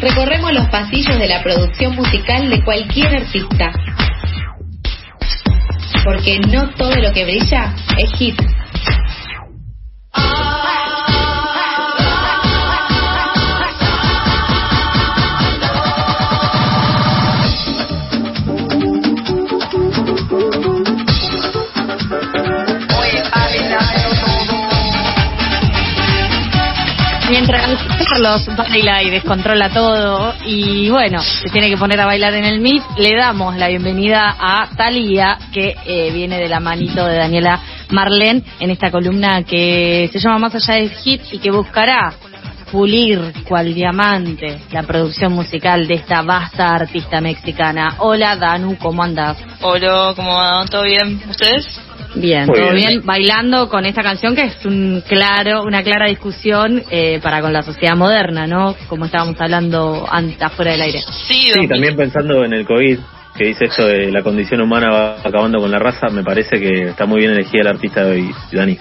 recorremos los pasillos de la producción musical de cualquier artista. Porque no todo lo que brilla es hit. Baila y descontrola todo y bueno, se tiene que poner a bailar en el MIT, le damos la bienvenida a Talía, que eh, viene de la manito de Daniela Marlén en esta columna que se llama Más allá del hit y que buscará pulir cual diamante la producción musical de esta vasta artista mexicana. Hola Danu, ¿cómo andas? Hola, ¿cómo va? ¿Todo bien? ¿Ustedes? Bien, Muy todo bien. bien. Bailando con esta canción que es un claro, una clara discusión eh, para con la sociedad moderna, ¿no? Como estábamos hablando antes, afuera del aire. Sí, Sí, también pensando en el COVID, que dice esto de la condición humana va acabando con la raza, me parece que está muy bien elegida el artista de hoy, Dani.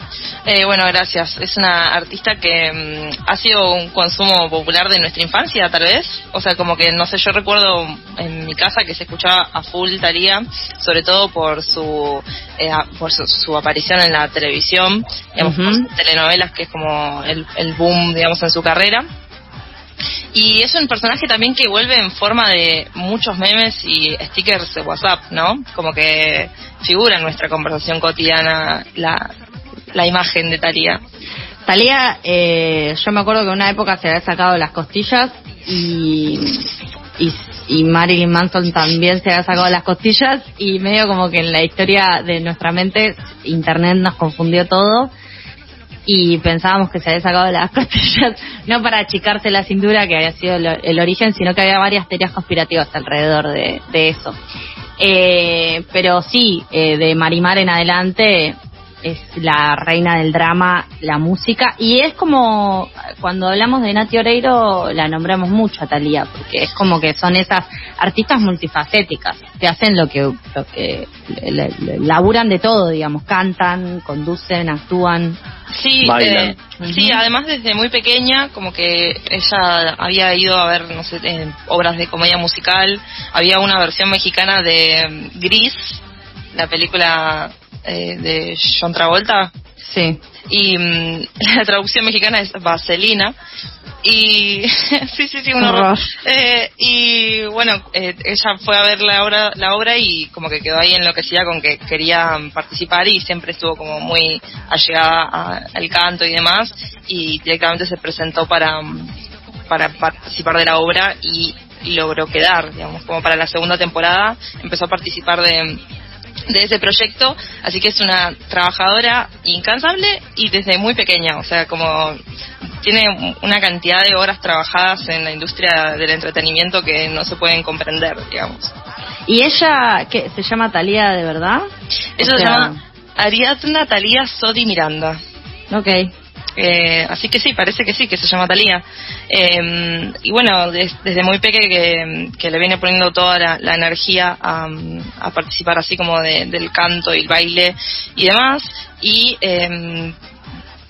Eh, bueno, gracias. Es una artista que mm, ha sido un consumo popular de nuestra infancia, tal vez. O sea, como que, no sé, yo recuerdo en mi casa que se escuchaba a full Talía, sobre todo por su eh, por su, su aparición en la televisión, digamos, Ujú. por sus telenovelas, que es como el, el boom, digamos, en su carrera. Y es un personaje también que vuelve en forma de muchos memes y stickers de WhatsApp, ¿no? Como que figura en nuestra conversación cotidiana la, la imagen de Talía. Talía, eh, yo me acuerdo que en una época se había sacado las costillas y, y, y Marilyn Manson también se había sacado las costillas y medio como que en la historia de nuestra mente Internet nos confundió todo y pensábamos que se había sacado las costillas no para achicarse la cintura que había sido el, el origen sino que había varias teorías conspirativas alrededor de, de eso. Eh, pero sí eh, de Marimar en adelante es la reina del drama, la música, y es como cuando hablamos de Nati Oreiro la nombramos mucho a Talía, porque es como que son esas artistas multifacéticas, que hacen lo que, lo que le- le- laburan de todo, digamos, cantan, conducen, actúan. Sí, Bailan. eh, sí, además desde muy pequeña, como que ella había ido a ver, no sé, eh, obras de comedia musical. Había una versión mexicana de Gris, la película eh, de John Travolta, Sí. y mm, la traducción mexicana es Vaselina. Y sí, sí, sí, un horror. Eh, y bueno, eh, ella fue a ver la obra, la obra y como que quedó ahí enloquecida con que quería participar y siempre estuvo como muy allegada a- al canto y demás y directamente se presentó para, mm, para participar de la obra y logró quedar, digamos, como para la segunda temporada empezó a participar de, de ese proyecto, así que es una trabajadora incansable y desde muy pequeña, o sea, como tiene una cantidad de horas trabajadas en la industria del entretenimiento que no se pueden comprender, digamos. ¿Y ella, qué, se llama Talía de verdad? O se llama Ariadna Talía Sodi Miranda. Ok. Eh, así que sí, parece que sí, que se llama Talía. Eh, y bueno, des- desde muy pequeña que, le viene poniendo toda la, la energía a, a participar así como de- del canto y el baile y demás. Y eh,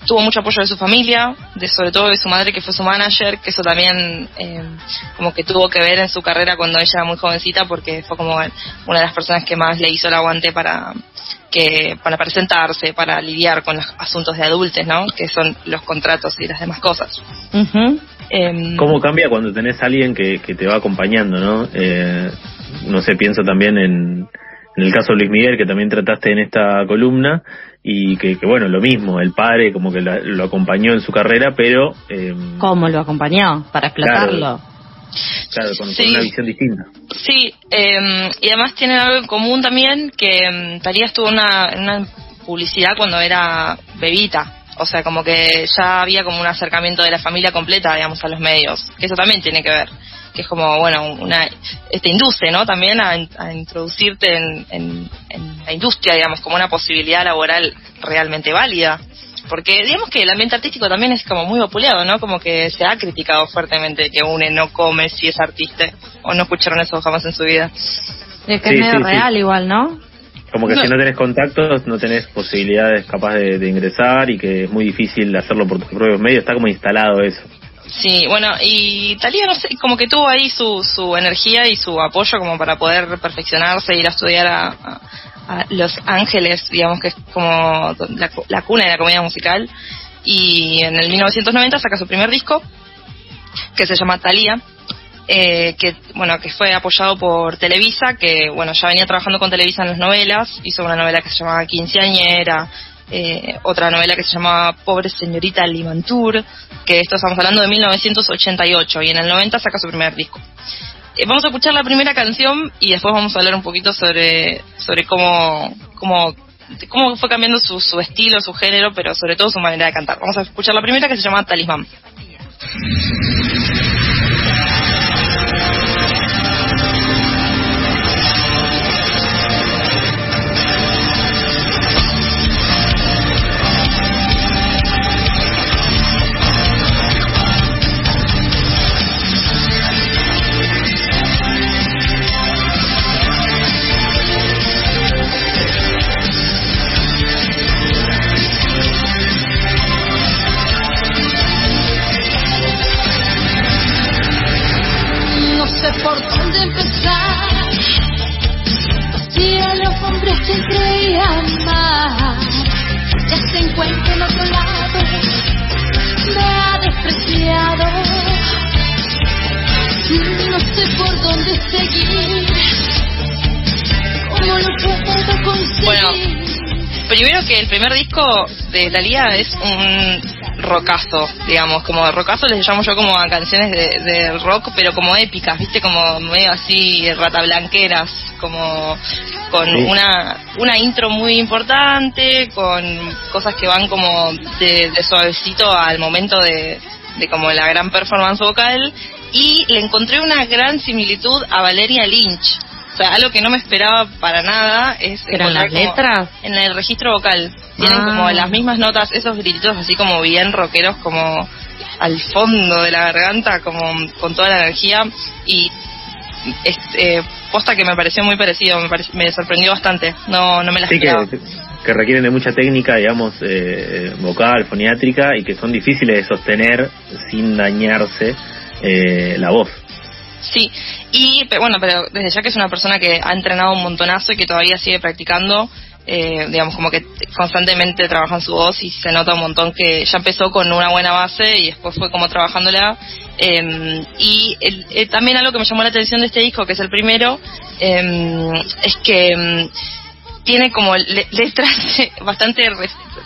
tuvo mucho apoyo de su familia, de sobre todo de su madre que fue su manager, que eso también eh, como que tuvo que ver en su carrera cuando ella era muy jovencita porque fue como una de las personas que más le hizo el aguante para que para presentarse, para lidiar con los asuntos de adultos, ¿no? Que son los contratos y las demás cosas. Ujú. Em, ¿Cómo cambia cuando tenés a alguien que, que te va acompañando, no? Eh, no sé, pienso también en, en el caso de Luis Miguel, que también trataste en esta columna, y que, que bueno, lo mismo, el padre como que la- lo acompañó en su carrera, pero, eh, ¿Cómo lo acompañó? Para explotarlo. claro, con, con Sí. una visión distinta. Sí, eh, y además tienen algo en común también, que eh, Talía estuvo en una, en una publicidad cuando era bebita. O sea, como que ya había como un acercamiento de la familia completa, digamos, a los medios. Que eso también tiene que ver. Que es como, bueno, una, te induce, ¿no? También a, a introducirte en, en- en la industria, digamos, como una posibilidad laboral realmente válida. Porque digamos que el ambiente artístico también es como muy vapuleado, ¿no? Como que se ha criticado fuertemente que une no come si es artista. O no escucharon eso jamás en su vida. Es que Sí, es medio sí, sí. real igual, ¿no? Como que No. si no tenés contactos, no tenés posibilidades capaz de, de ingresar y que es muy difícil hacerlo por tus propios medios. Está como instalado eso. Sí, bueno, y Talía, no sé, como que tuvo ahí su, su energía y su apoyo como para poder perfeccionarse, ir a estudiar a, Los Ángeles, digamos que es como la, la, cuna de la comedia musical. Y en el 1990 saca su primer disco, que se llama Talía, eh, que bueno que fue apoyado por Televisa, que bueno ya venía trabajando con Televisa en las novelas, hizo una novela que se llamaba Quinceañera, eh, otra novela que se llamaba Pobre señorita Limantur, que esto estamos hablando de 1988 y en el 90 saca su primer disco. Eh, vamos a escuchar la primera canción y después vamos a hablar un poquito sobre sobre cómo cómo cómo fue cambiando su, su estilo, su género, pero sobre todo su manera de cantar. Vamos a escuchar la primera que se llama Talismán. De Talía es un rocazo, digamos, como rocazo les llamo yo como a canciones de, rock, pero como épicas, viste, como medio así ratablanqueras, como con una una intro muy importante, con cosas que van como de, suavecito al momento de, de como la gran performance vocal. Y le encontré una gran similitud a Valeria Lynch sea, algo que no me esperaba para nada es... ¿Pero en las letras? En el registro vocal. Tienen como ah. las mismas notas, esos grititos así como bien rockeros, como al fondo de la garganta, como con toda la energía. Y este, posta que me pareció muy parecido, me, me sorprendió bastante. No, no me la sí, Que, que requieren de mucha técnica, digamos, eh, vocal, foniátrica, y que son difíciles de sostener sin dañarse eh, la voz. Sí, y bueno, pero desde ya que es una persona que ha entrenado un montonazo y que todavía sigue practicando, eh, digamos, como que constantemente trabaja en su voz y se nota un montón que ya empezó con una buena base y después fue como trabajándola. Eh, y eh, también algo que me llamó la atención de este disco, que es el primero, em, es que em, tiene como letras bastante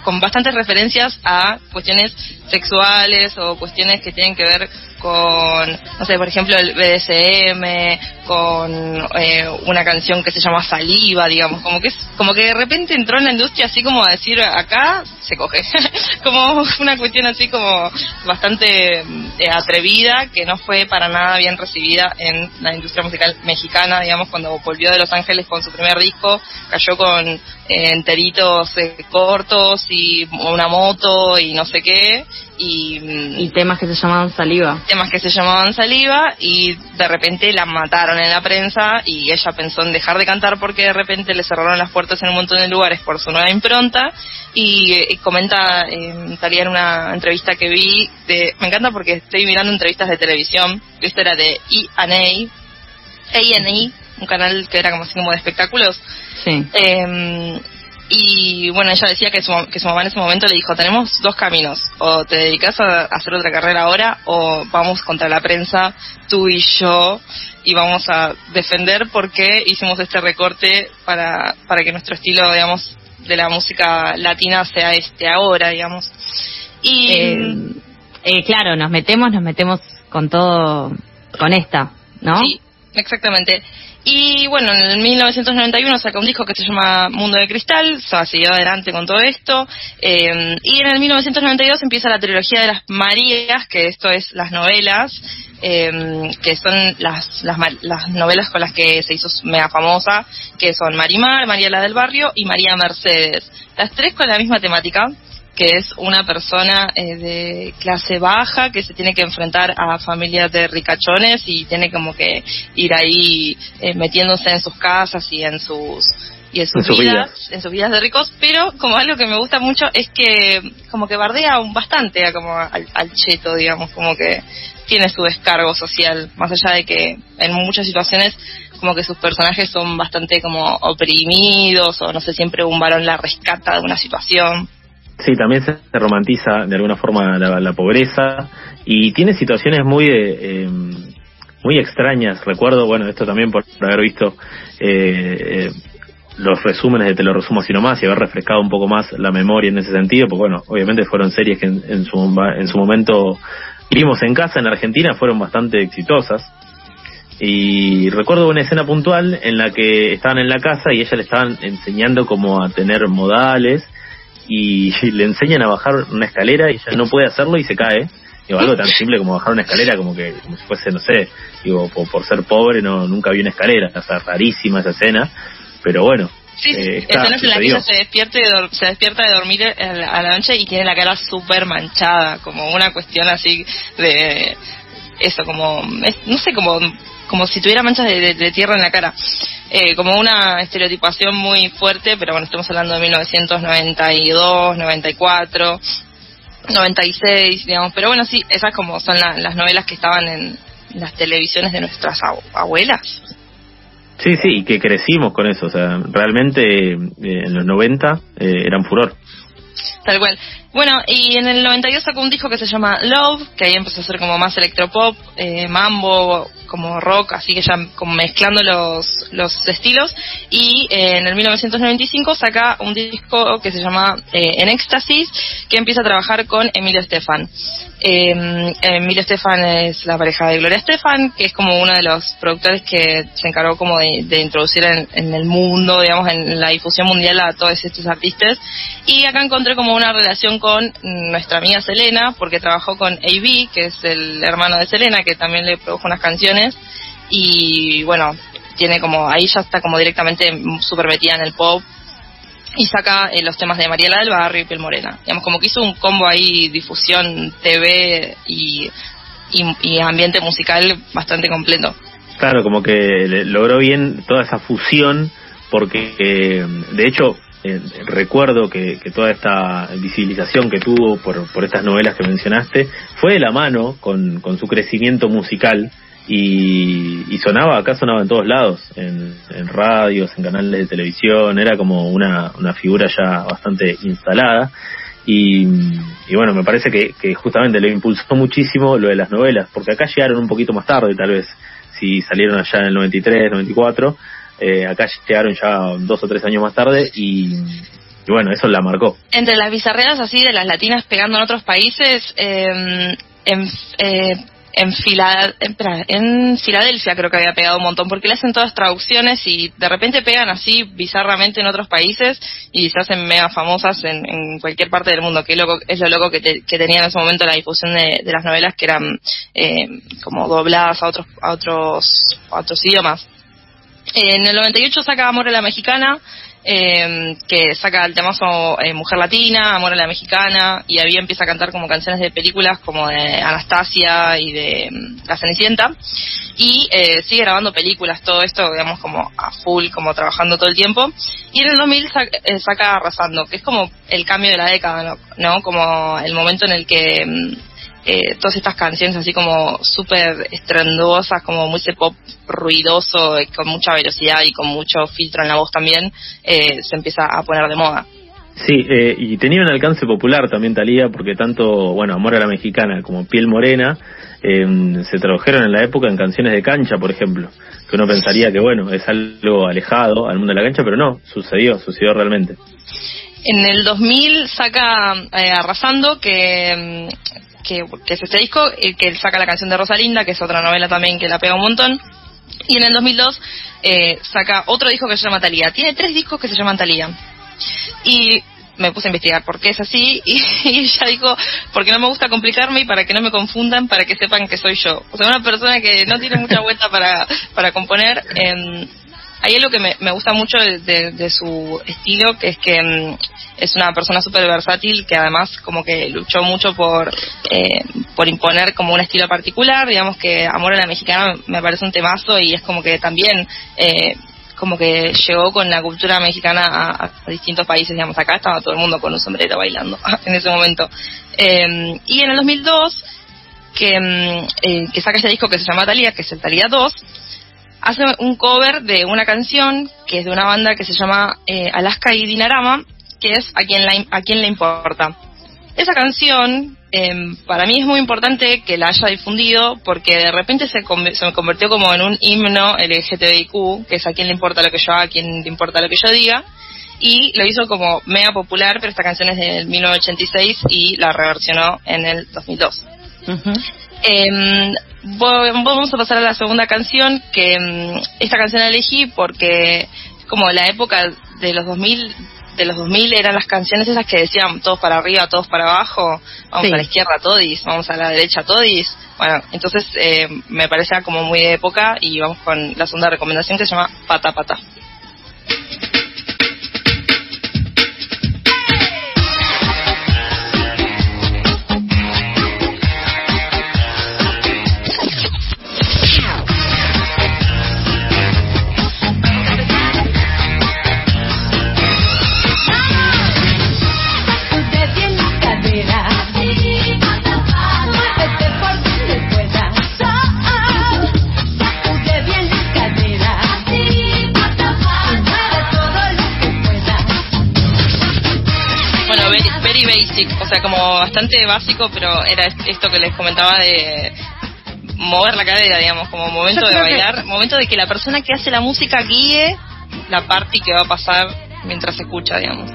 con bastantes referencias a cuestiones sexuales o cuestiones que tienen que ver con, no sé, por ejemplo, el BDSM, con eh, una canción que se llama Saliva, digamos, como que es, como que de repente entró en la industria así como a decir, acá se coge, como una cuestión así como bastante eh, atrevida, que no fue para nada bien recibida en la industria musical mexicana, digamos, cuando volvió de Los Ángeles con su primer disco, cayó con eh, enteritos cortos y una moto y no sé qué, y, temas que se llamaban saliva. Temas que se llamaban saliva y de repente la mataron en la prensa y ella pensó en dejar de cantar porque de repente le cerraron las puertas en un montón de lugares por su nueva impronta y, eh, comenta eh, Talía en una entrevista que vi, de, me encanta porque estoy mirando entrevistas de televisión, esta era de E&A, A&E, un canal que era como así como de espectáculos. Sí. Eh, y bueno, ella decía que su, que su mamá en ese momento le dijo, tenemos dos caminos, o te dedicas a hacer otra carrera ahora, o vamos contra la prensa, tú y yo, y vamos a defender por qué hicimos este recorte para, para que nuestro estilo, digamos, de la música latina sea este ahora, digamos. Y eh, eh, claro, nos metemos, nos metemos con todo, con esta, ¿no? Sí, exactamente. Y bueno, en el 1991 saca un disco que se llama Mundo de Cristal, o sea, siguió adelante con todo esto. Eh, y en el 1992 empieza la trilogía de las Marías, que esto es las novelas, eh, que son las, las, las, novelas con las que se hizo mega famosa, que son Marimar, María la del Barrio y María Mercedes. Las tres con la misma temática que es una persona eh, de clase baja que se tiene que enfrentar a familias de ricachones y tiene como que ir ahí eh, metiéndose en sus casas y en sus y en sus, vidas, en sus vidas de ricos, pero como algo que me gusta mucho es que como que bardea un bastante a como al, al cheto, digamos, como que tiene su descargo social, más allá de que en muchas situaciones como que sus personajes son bastante como oprimidos o no sé, siempre un varón la rescata de una situación. Sí, también se romantiza de alguna forma la, pobreza y tiene situaciones muy eh, muy extrañas. Recuerdo, bueno, esto también por haber visto eh, eh, los resúmenes de Te lo resumo así nomás y haber refrescado un poco más la memoria en ese sentido, porque bueno, obviamente fueron series que en, su, en su momento vimos en casa en Argentina, fueron bastante exitosas. Y recuerdo una escena puntual en la que estaban en la casa y ella le estaban enseñando como a tener modales y le enseñan a bajar una escalera y ella no puede hacerlo y se cae. Digo, algo tan simple como bajar una escalera, como que como si fuese, no sé, digo, por, ser pobre no nunca vi una escalera, o sea, rarísima esa escena, pero bueno. Sí, eh, escenas en la que ella se, despierta se despierta de dormir a la noche y tiene la cara súper manchada, como una cuestión así de eso, como, no sé, como como si tuviera manchas de, tierra en la cara. Eh, como una estereotipación muy fuerte, pero bueno, estamos hablando de 1992, 94, 96, digamos. Pero bueno, sí, esas como son las novelas que estaban en las televisiones de nuestras abuelas. Sí, sí, y que crecimos con eso. O sea, realmente eh, en los 90 eh, eran furor. Tal cual. Bueno, y en el 92 sacó un disco que se llama Love, que ahí empezó a ser como más electropop, eh, mambo, como rock, así que ya como mezclando los, los estilos. Y eh, en el 1995 saca un disco que se llama eh, En Éxtasis, que empieza a trabajar con Emilio Estefan. Eh, Emilio Estefan es la pareja de Gloria Estefan, que es como uno de los productores que se encargó como de, introducir en, el mundo, digamos, en la difusión mundial a todos estos artistas. Y acá encontré como una relación con nuestra amiga Selena, porque trabajó con A.B., que es el hermano de Selena, que también le produjo unas canciones. Y bueno, tiene como, ahí ya está como directamente super metida en el pop y saca eh, los temas de Mariela del Barrio y Piel Morena. Digamos, como que hizo un combo ahí, difusión, TV y, ambiente musical bastante completo. Claro, como que logró bien toda esa fusión, porque eh, de hecho eh, recuerdo que, que, toda esta visibilización que tuvo por, por estas novelas que mencionaste fue de la mano con, con su crecimiento musical y, sonaba, acá sonaba en todos lados, en, radios, en canales de televisión, era como una, una figura ya bastante instalada. Y, bueno, me parece que, que justamente le impulsó muchísimo lo de las novelas, porque acá llegaron un poquito más tarde, tal vez, si salieron allá en el 93, 94, eh, acá llegaron ya dos o tres años más tarde y, bueno, eso la marcó. Entre las bizarreras así de las latinas pegando en otros países, eh, en, eh, en, en, Filadelfia creo que había pegado un montón, porque le hacen todas traducciones y de repente pegan así bizarramente en otros países y se hacen mega famosas en, cualquier parte del mundo, que es lo loco que, que tenía en ese momento la difusión de, las novelas que eran eh, como dobladas a otros, a otros, a otros idiomas. En el 98 saca Amor a la Mexicana, eh, que saca el temazo eh, Mujer Latina, Amor a la Mexicana, y ahí empieza a cantar como canciones de películas como de Anastasia y de mm, La Cenicienta, y eh, sigue grabando películas, todo esto, digamos, como a full, como trabajando todo el tiempo, y en el 2000 eh, saca, Arrasando, que es como el cambio de la década, ¿no? Como el momento en el que... Mm, eh, todas estas canciones así como súper estrendosas, como muy pop ruidoso, con mucha velocidad y con mucho filtro en la voz también, eh, se empieza a poner de moda. Sí, eh, y tenía un alcance popular también Talía, porque tanto, bueno, Amor a la Mexicana como Piel Morena se tradujeron en la época en canciones de cancha, por ejemplo, que uno pensaría que, bueno, es algo alejado al mundo de la cancha, pero no, sucedió, sucedió realmente. En el 2000 saca Arrasando, que que, es este disco, y que saca la canción de Rosalinda, que es otra novela también que la pega un montón. Y en el 2002 eh, saca otro disco que se llama Talía. Tiene tres discos que se llaman Talía. Y me puse a investigar por qué es así y, ella dijo, porque no me gusta complicarme y para que no me confundan, para que sepan que soy yo. O sea, una persona que no tiene mucha vuelta para, para componer. Eh, hay algo que me, gusta mucho de, su estilo, que es que mm, es una persona súper versátil, que además como que luchó mucho por, eh, por imponer como un estilo particular, digamos que Amor a la Mexicana me parece un temazo y es como que también... Eh, como que llegó con la cultura mexicana a, distintos países, digamos, acá estaba todo el mundo con un sombrero bailando en ese momento. Eh, y en el 2002, que, mm, eh, que saca este disco que se llama Talía, que es el Talía 2, hace un cover de una canción que es de una banda que se llama eh, Alaska y Dinarama, que es A quien, la, a quien le importa. Esa canción, eh, para mí es muy importante que la haya difundido porque de repente se, se me convirtió como en un himno LGTBIQ, que es a quien le importa lo que yo haga, a quien le importa lo que yo diga, y lo hizo como mega popular, pero esta canción es del 1986 y la reversionó en el 2002. Ujú. Eh, vo- vamos a pasar a la segunda canción, que mm, esta canción la elegí porque como la época de los 2000 de los 2000 eran las canciones esas que decían todos para arriba, todos para abajo, vamos Sí. a la izquierda todis, vamos a la derecha todis. Bueno, entonces eh, me parecía como muy de época y vamos con la segunda recomendación que se llama Pata Pata. Basic, o sea, como bastante básico, pero era est- esto que les comentaba de mover la cadera, digamos, como momento de que- bailar, momento de que la persona que hace la música guíe la party que va a pasar mientras se escucha, digamos.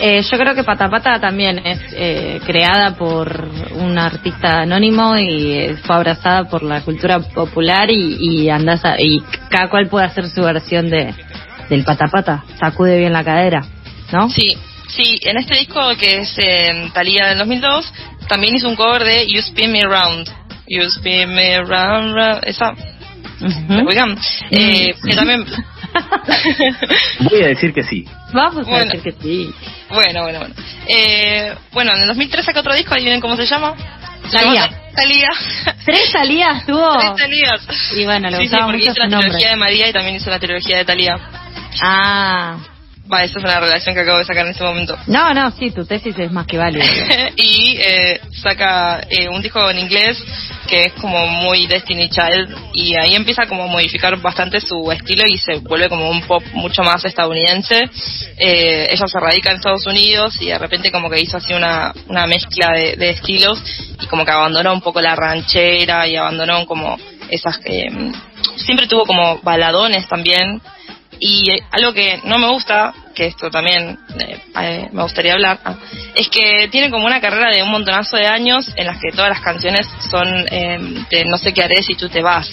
Eh, yo creo que Patapata también es eh, creada por un artista anónimo y eh, fue abrazada por la cultura popular y, y andás a- y cada cual puede hacer su versión de del Patapata. Sacude bien la cadera, ¿no? Sí, sí, en este disco que es en Talía del 2002, también hizo un cover de You Spin Me Round. You Spin Me Round, round esa. ¿me ubican? Eh, que también... Voy a decir que sí. Vamos a Bueno. decir que sí. Bueno, bueno, bueno. Eh, bueno, en el 2003 sacó otro disco, adivinen cómo se llama. Talía. Talía. Tres salidas tuvo. Tres Talías. Y bueno, le sí, sí, gustaba porque mucho hizo su la nombre. trilogía de María y también hizo la trilogía de Talía. Ah. Va, esa es una relación que acabo de sacar en este momento. No, no, sí, tu tesis es más que válida. y eh, saca eh, un disco en inglés que es como muy Destiny Child y ahí empieza como a modificar bastante su estilo y se vuelve como un pop mucho más estadounidense. Eh, ella se radica en Estados Unidos y de repente como que hizo así una, una mezcla de, de estilos y como que abandonó un poco la ranchera y abandonó como esas... eh, siempre tuvo como baladones también y eh, algo que no me gusta, que esto también eh, eh, me gustaría hablar, ah, es que tiene como una carrera de un montonazo de años en las que todas las canciones son eh, de no sé qué haré si tú te vas.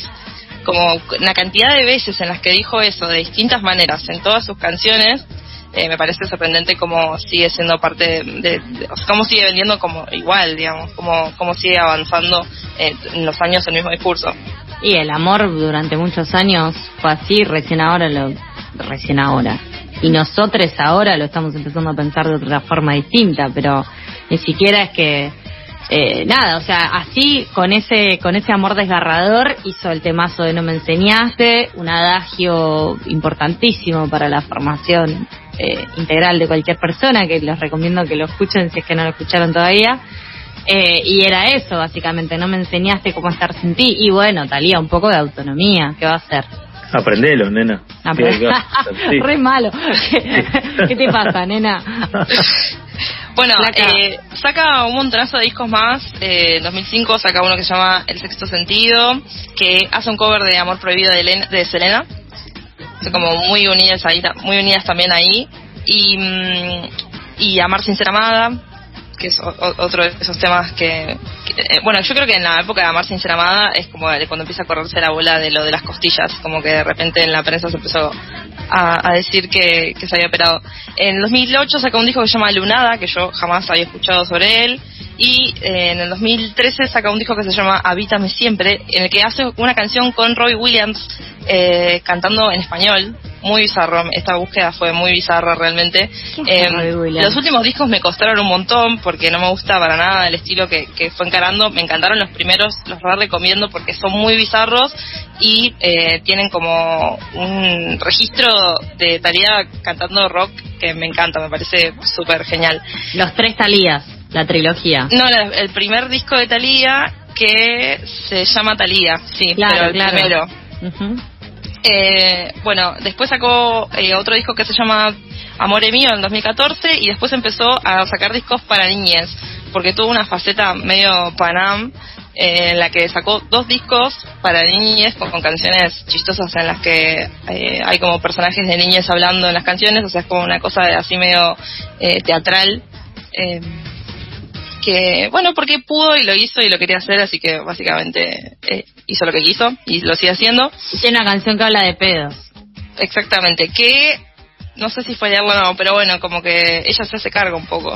Como una cantidad de veces en las que dijo eso de distintas maneras en todas sus canciones, eh, me parece sorprendente cómo sigue siendo parte de, cómo sigue vendiendo como igual, digamos, cómo, cómo sigue avanzando eh, en los años el mismo discurso. Y el amor durante muchos años fue así, recién ahora lo, recién ahora. Y nosotros ahora lo estamos empezando a pensar de otra forma distinta, pero ni siquiera es que eh, nada, o sea, así con ese con ese amor desgarrador hizo el temazo de No me enseñaste, un adagio importantísimo para la formación eh, integral de cualquier persona, que les recomiendo que lo escuchen si es que no lo escucharon todavía. Eh, y era eso, básicamente, no me enseñaste cómo estar sin ti. Y bueno, Talía, un poco de autonomía, ¿qué va a hacer? Aprendelo, nena. Apre-. Re malo. ¿Qué, te pasa, nena? Bueno, eh, saca un montonazo de discos más. Eh, en 2005 saca uno que se llama El Sexto Sentido, que hace un cover de Amor Prohibido de, Elena- de Selena. Son como muy unidas ahí, muy unidas también ahí. Y, mm, y Amar sin ser amada, que es otro de esos temas que, eh, bueno, yo creo que en la época de Amar sin ser amada es como cuando empieza a correrse la bola de lo de las costillas, como que de repente en la prensa se empezó a, decir que, se había operado. En el 2008 sacó un disco que se llama Lunada, que yo jamás había escuchado sobre él, y eh, en el 2013 saca un disco que se llama Habítame Siempre, en el que hace una canción con Roy Williams eh, cantando en español. Muy bizarro, esta búsqueda fue muy bizarra realmente. ¿Quién es Eh, Williams? los últimos discos me costaron un montón porque no me gusta para nada el estilo que, que fue encarando. Me encantaron los primeros, los re recomiendo porque son muy bizarros y eh, tienen como un registro de Thalía cantando rock que me encanta, me parece súper genial. Los tres Talías, la trilogía. No, la- el primer disco de Thalía que se llama Thalía, sí, Claro, pero el claro. primero. Eh, bueno, después sacó eh, otro disco que se llama Amore Mío en 2014 y después empezó a sacar discos para niñez, porque tuvo una faceta medio Panam eh, en la que sacó dos discos para niñez con, con canciones chistosas en las que eh, hay como personajes de niñez hablando en las canciones, o sea, es como una cosa así medio eh, teatral. Que bueno porque pudo y lo hizo y lo quería hacer así que básicamente eh, hizo lo que quiso y lo sigue haciendo Tiene una canción que habla de pedos. Exactamente, que no sé si fallarlo o no, pero bueno, como que ella se hace cargo un poco.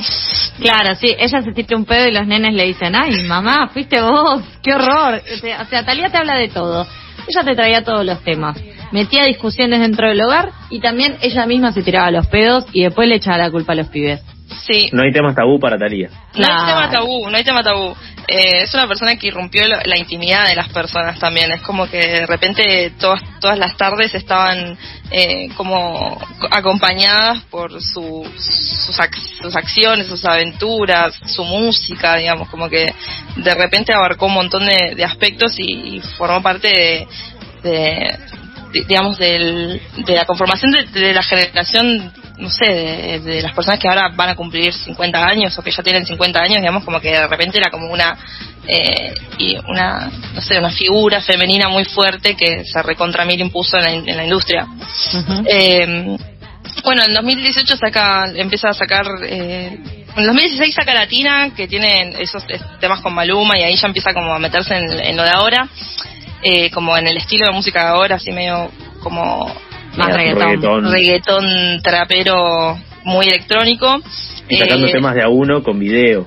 Claro, sí, ella se tira un pedo y los nenes le dicen, ay, mamá, fuiste vos, qué horror. O sea, o sea, Talía te habla de todo. Ella te traía todos los temas. Metía discusiones dentro del hogar y también ella misma se tiraba los pedos y después le echaba la culpa a los pibes. Sí, No hay temas tabú para Talía. no hay tema tabú, no hay tema tabú. Eh, es una persona que irrumpió la, la intimidad de las personas también. Es como que de repente todas, todas las tardes estaban eh, como acompañadas por su, sus, ac- sus acciones, sus aventuras, su música, digamos, como que de repente abarcó un montón de, de aspectos y, y formó parte de, de- de- digamos, del, de la conformación de, de la generación, no sé, de, de las personas que ahora van a cumplir 50 años o que ya tienen 50 años, digamos, como que de repente era como una, eh, y una, no sé, una figura femenina muy fuerte que se recontra mil impuso en la, in- en la industria. Ujú. Eh, bueno, en 2018 saca, empieza a sacar, eh, en 2016 saca Latina, que tiene esos temas con Maluma y ahí ya empieza como a meterse en, en lo de ahora, eh, como en el estilo de música de ahora, así medio como Más reggaetón. Reggaetón. reggaetón trapero muy electrónico. Y sacando Eh, temas de a uno con video.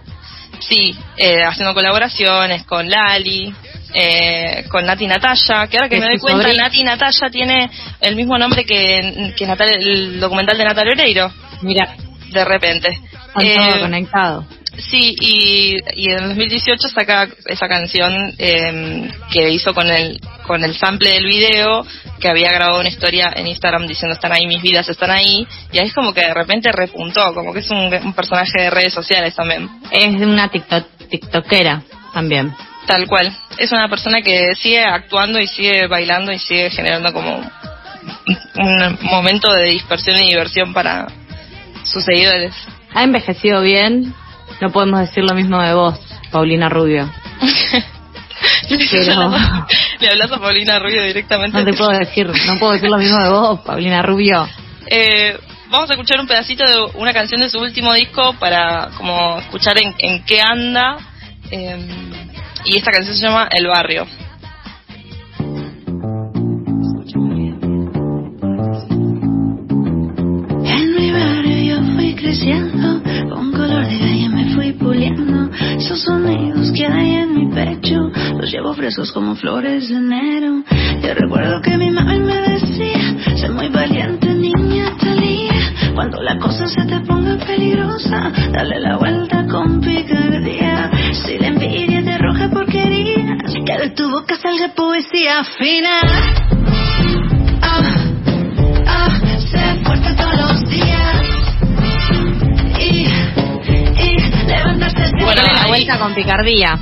Sí, eh, haciendo colaboraciones con Lali, eh, con Nati Natalia, que ahora que me doy cuenta, sobrina. Nati Natalia tiene el mismo nombre que, que Natal, el documental de Natalia Oreiro, Mira, de repente. Eh, todo conectado. Sí, y, y en 2018 saca esa canción eh, que hizo con el con el sample del video, que había grabado una historia en Instagram diciendo están ahí mis vidas, están ahí, y ahí es como que de repente repuntó, como que es un, un personaje de redes sociales también. Es una tiktok, tiktokera también. Tal cual. Es una persona que sigue actuando y sigue bailando y sigue generando como un un momento de dispersión y diversión para sus seguidores. Ha envejecido bien. No podemos decir lo mismo de vos, Paulina Rubio. Pero- Le hablas a Paulina Rubio directamente. No te puedo decir, no puedo decir lo mismo de vos, Paulina Rubio. Eh, vamos a escuchar un pedacito de una canción de su último disco para como escuchar en, en qué anda. eh, y esta canción se llama El Barrio. En mi barrio yo fui creciendo, Esos sonidos que hay en mi pecho, los llevo frescos como flores de enero. Yo recuerdo que mi mami me decía, sé muy valiente niña Talía. Cuando la cosa se te ponga peligrosa, dale la vuelta con picardía. Si la envidia te arroja porquería, que de tu boca salga poesía fina. Ah, ah, sé fuerte todos Dale la vuelta con picardía.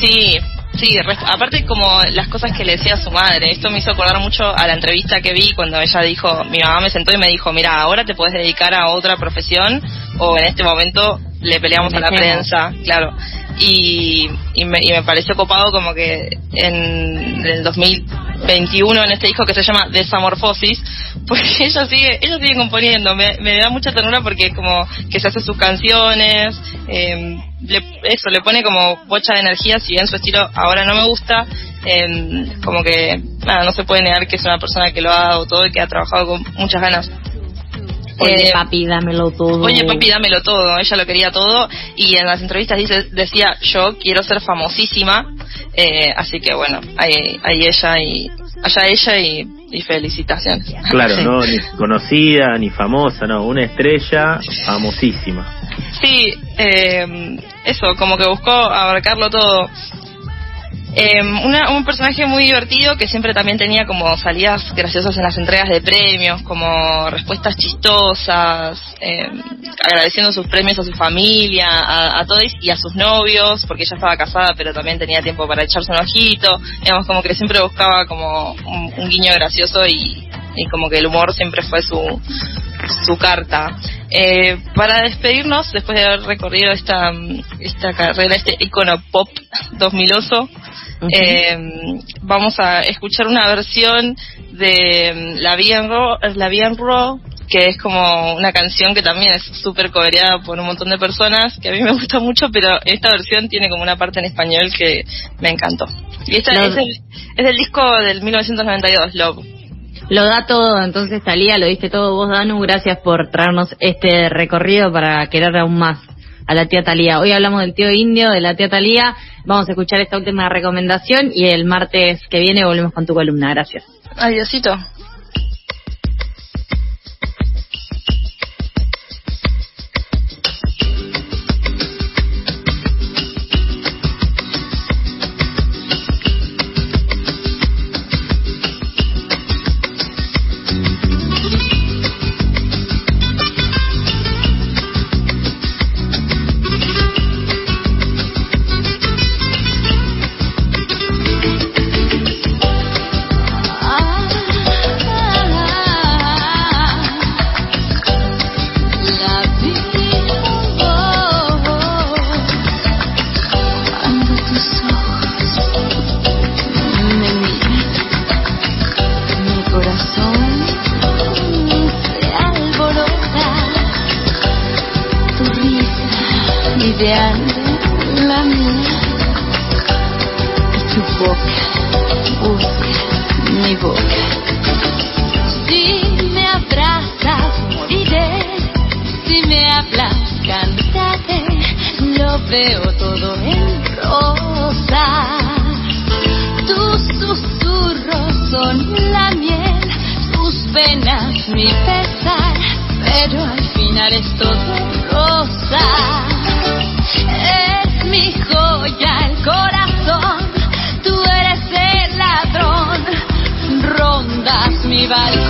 Sí, sí, aparte como las cosas que le decía a su madre, esto me hizo acordar mucho a la entrevista que vi cuando ella dijo, mi mamá me sentó y me dijo, mira, ahora te puedes dedicar a otra profesión o en este momento le peleamos a la prensa, claro. Y, y, me, y me pareció copado como que en el 2021 en este disco que se llama Desamorfosis, porque ella sigue, ella sigue componiendo, me, me da mucha ternura porque como que se hace sus canciones, le- eso, le pone como bocha de energía, si bien su estilo ahora no me gusta, eh, como que nada, no se puede negar que es una persona que lo ha dado todo y que ha trabajado con muchas ganas. Oye, Eh, papi, dámelo todo. Oye, papi, dámelo todo. Ella lo quería todo. Y en las entrevistas dice, decía, yo quiero ser famosísima. Eh, así que bueno, ahí, ahí ella y allá ella y, y felicitaciones. Claro, Sí. no ni conocida ni famosa, no, una estrella famosísima. Sí, eh, eso, como que buscó abarcarlo todo. Eh, una- un personaje muy divertido que siempre también tenía como salidas graciosas en las entregas de premios, como respuestas chistosas, eh, agradeciendo sus premios a su familia, a, a todos y a sus novios, porque ella estaba casada pero también tenía tiempo para echarse un ojito, digamos como que siempre buscaba como un, un guiño gracioso y, y como que el humor siempre fue su, su carta. Eh, para despedirnos, después de haber recorrido esta, esta carrera, este icono pop 2000oso, eh, vamos a escuchar una versión de mm, La Vie en Raw, La Vie en Raw, que es como una canción que también es súper coreada por un montón de personas, que a mí me gusta mucho, pero esta versión tiene como una parte en español que me encantó. Y esta es, el- es del disco del 1992, Love. Lo da todo, entonces Talía, lo diste todo vos, Danu. Gracias por traernos este recorrido para querer aún más a la tía Talía. Hoy hablamos del tío indio, de la tía Talía. Vamos a escuchar esta última recomendación y el martes que viene volvemos con tu columna. Gracias. Adiosito. Mi balcón.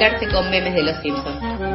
Explicarse con memes de los Simpsons.